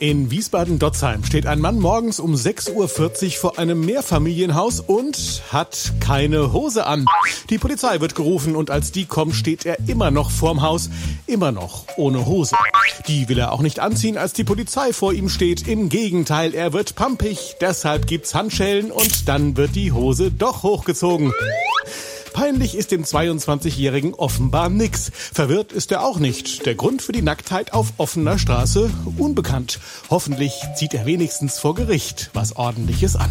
In Wiesbaden-Dotzheim steht ein Mann morgens um 6.40 Uhr vor einem Mehrfamilienhaus und hat keine Hose an. Die Polizei wird gerufen und als die kommt, steht er immer noch vorm Haus, immer noch ohne Hose. Die will er auch nicht anziehen, als die Polizei vor ihm steht. Im Gegenteil, er wird pampig, deshalb gibt's Handschellen und dann wird die Hose doch hochgezogen. Peinlich ist dem 22-Jährigen offenbar nix. Verwirrt ist er auch nicht. Der Grund für die Nacktheit auf offener Straße unbekannt. Hoffentlich zieht er wenigstens vor Gericht was ordentliches an.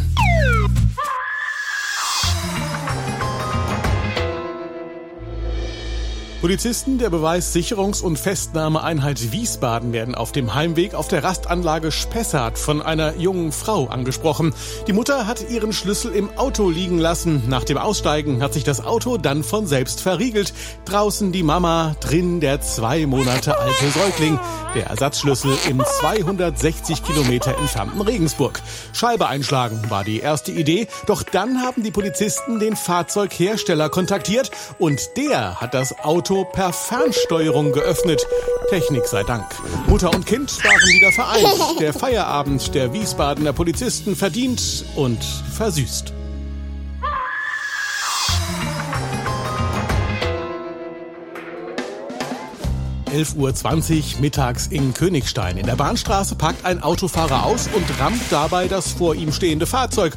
Polizisten der Beweissicherungs- und Festnahmeeinheit Wiesbaden werden auf dem Heimweg auf der Rastanlage Spessart von einer jungen Frau angesprochen. Die Mutter hat ihren Schlüssel im Auto liegen lassen. Nach dem Aussteigen hat sich das Auto dann von selbst verriegelt. Draußen die Mama, drin der zwei Monate alte Säugling. Der Ersatzschlüssel im 260 Kilometer entfernten Regensburg. Scheibe einschlagen war die erste Idee. Doch dann haben die Polizisten den Fahrzeughersteller kontaktiert und der hat das Auto Auto per Fernsteuerung geöffnet. Technik sei Dank. Mutter und Kind waren wieder vereint. Der Feierabend der Wiesbadener Polizisten verdient und versüßt. 11.20 Uhr mittags in Königstein. In der Bahnstraße parkt ein Autofahrer aus und rammt dabei das vor ihm stehende Fahrzeug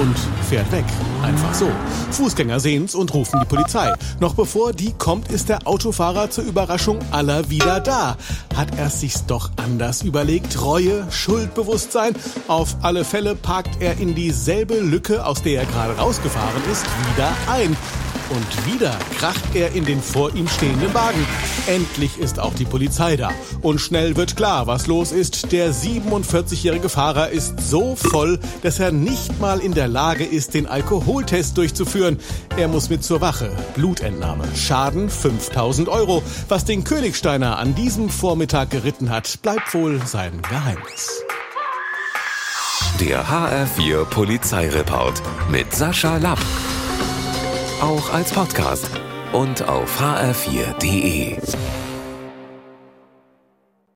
und fährt weg. Einfach so. Fußgänger sehen's und rufen die Polizei. Noch bevor die kommt, ist der Autofahrer zur Überraschung aller wieder da. Hat er sich's doch anders überlegt? Reue, Schuldbewusstsein? Auf alle Fälle parkt er in dieselbe Lücke, aus der er gerade rausgefahren ist, wieder ein. Und wieder kracht er in den vor ihm stehenden Wagen. Endlich ist auch die Polizei da. Und schnell wird klar, was los ist. Der 47-jährige Fahrer ist so voll, dass er nicht mal in der Lage ist, den Alkoholtest durchzuführen. Er muss mit zur Wache. Blutentnahme. Schaden 5000 Euro. Was den Königsteiner an diesem Vormittag geritten hat, bleibt wohl sein Geheimnis. Der HR4 Polizeireport mit Sascha Lapp auch als Podcast und auf hr4.de.